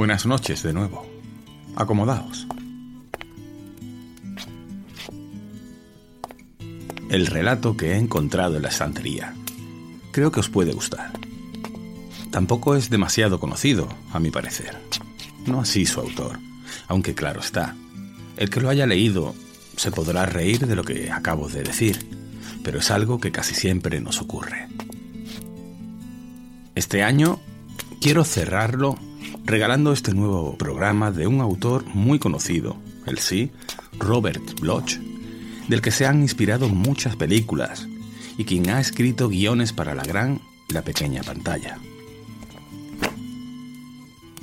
Buenas noches de nuevo. Acomodaos. El relato que he encontrado en la estantería. Creo que os puede gustar. Tampoco es demasiado conocido, a mi parecer. No así su autor, aunque claro está, el que lo haya leído se podrá reír de lo que acabo de decir, pero es algo que casi siempre nos ocurre. Este año quiero cerrarlo regalando este nuevo programa de un autor muy conocido, el sí, Robert Bloch, del que se han inspirado muchas películas y quien ha escrito guiones para la gran y la pequeña pantalla.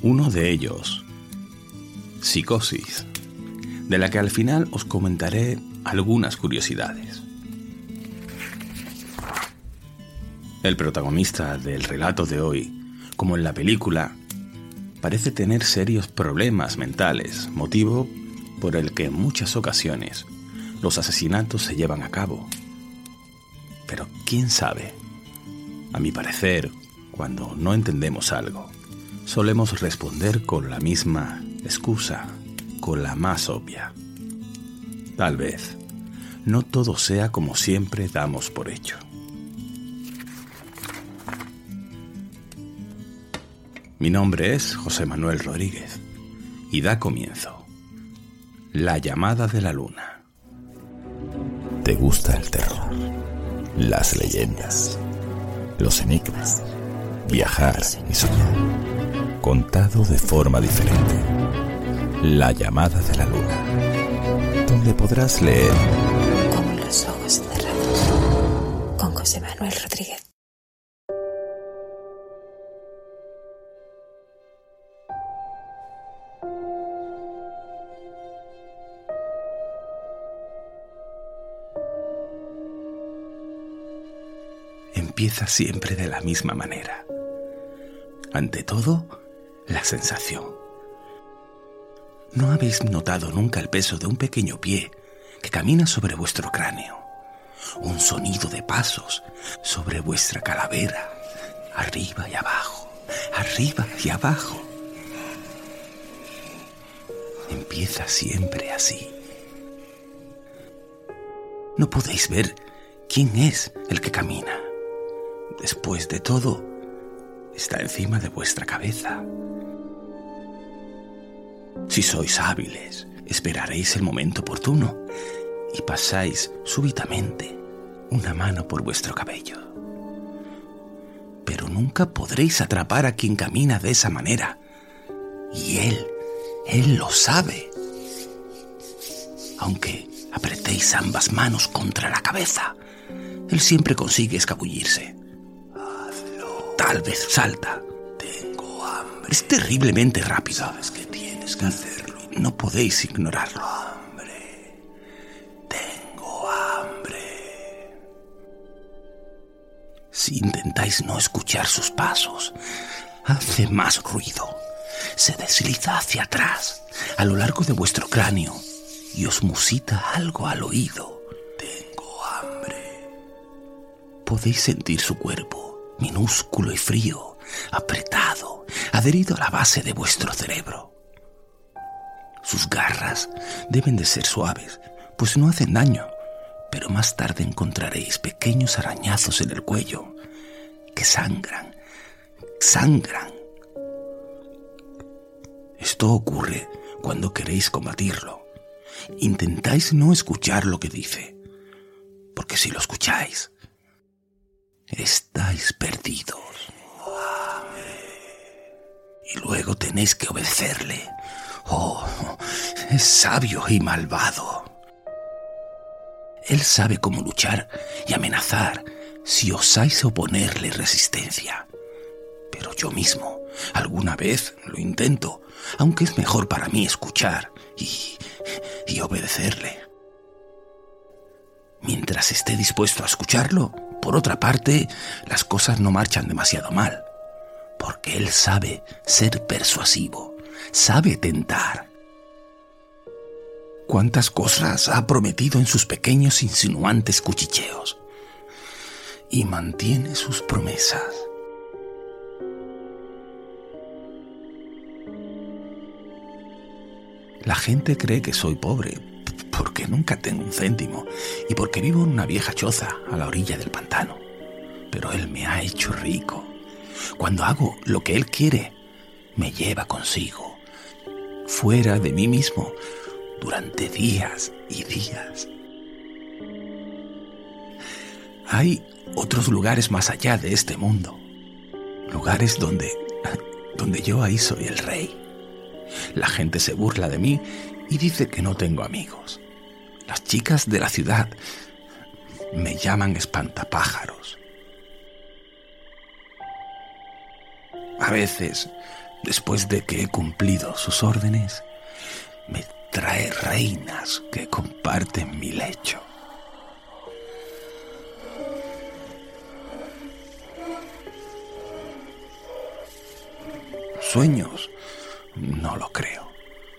Uno de ellos, Psicosis, de la que al final os comentaré algunas curiosidades. El protagonista del relato de hoy, como en la película, parece tener serios problemas mentales, motivo por el que en muchas ocasiones los asesinatos se llevan a cabo. Pero quién sabe, a mi parecer, cuando no entendemos algo, solemos responder con la misma excusa con la más obvia. Tal vez no todo sea como siempre damos por hecho. Mi nombre es José Manuel Rodríguez y da comienzo La llamada de la luna. ¿Te gusta el terror? Las leyendas, los enigmas, viajar y soñar, contado de forma diferente la llamada de la luna, donde podrás leer Como los ojos cerrados, con José Manuel Rodríguez. Empieza siempre de la misma manera. Ante todo, la sensación ¿No habéis notado nunca el peso de un pequeño pie que camina sobre vuestro cráneo? Un sonido de pasos sobre vuestra calavera, arriba y abajo, arriba y abajo. Empieza siempre así. No podéis ver quién es el que camina. Después de todo, está encima de vuestra cabeza. Si sois hábiles, esperaréis el momento oportuno y pasáis súbitamente una mano por vuestro cabello. Pero nunca podréis atrapar a quien camina de esa manera. Y él, él lo sabe. Aunque apretéis ambas manos contra la cabeza, él siempre consigue escabullirse. Tal vez salta. Tengo hambre. Es terriblemente rápido. ¿Sabes que que hacerlo. No podéis ignorarlo. Hambre. Tengo hambre. Si intentáis no escuchar sus pasos, hace más ruido. Se desliza hacia atrás, a lo largo de vuestro cráneo, y os musita algo al oído. Tengo hambre. Podéis sentir su cuerpo, minúsculo y frío, apretado, adherido a la base de vuestro cerebro. Sus garras deben de ser suaves, pues no hacen daño, pero más tarde encontraréis pequeños arañazos en el cuello que sangran, sangran. Esto ocurre cuando queréis combatirlo. Intentáis no escuchar lo que dice, porque si lo escucháis, estáis perdidos. Y luego tenéis que obedecerle Oh, es sabio y malvado. Él sabe cómo luchar y amenazar si osáis oponerle resistencia. Pero yo mismo alguna vez lo intento, aunque es mejor para mí escuchar y, y obedecerle. Mientras esté dispuesto a escucharlo, por otra parte, las cosas no marchan demasiado mal, porque él sabe ser persuasivo sabe tentar. ¿Cuántas cosas ha prometido en sus pequeños insinuantes cuchicheos? Y mantiene sus promesas. La gente cree que soy pobre, porque nunca tengo un céntimo y porque vivo en una vieja choza a la orilla del pantano. Pero él me ha hecho rico. Cuando hago lo que él quiere, me lleva consigo, fuera de mí mismo, durante días y días. Hay otros lugares más allá de este mundo, lugares donde, donde yo ahí soy el rey. La gente se burla de mí y dice que no tengo amigos. Las chicas de la ciudad me llaman espantapájaros. A veces, después de que he cumplido sus órdenes, me trae reinas que comparten mi lecho. Sueños, no lo creo.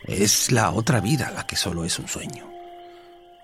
Es la otra vida la que solo es un sueño.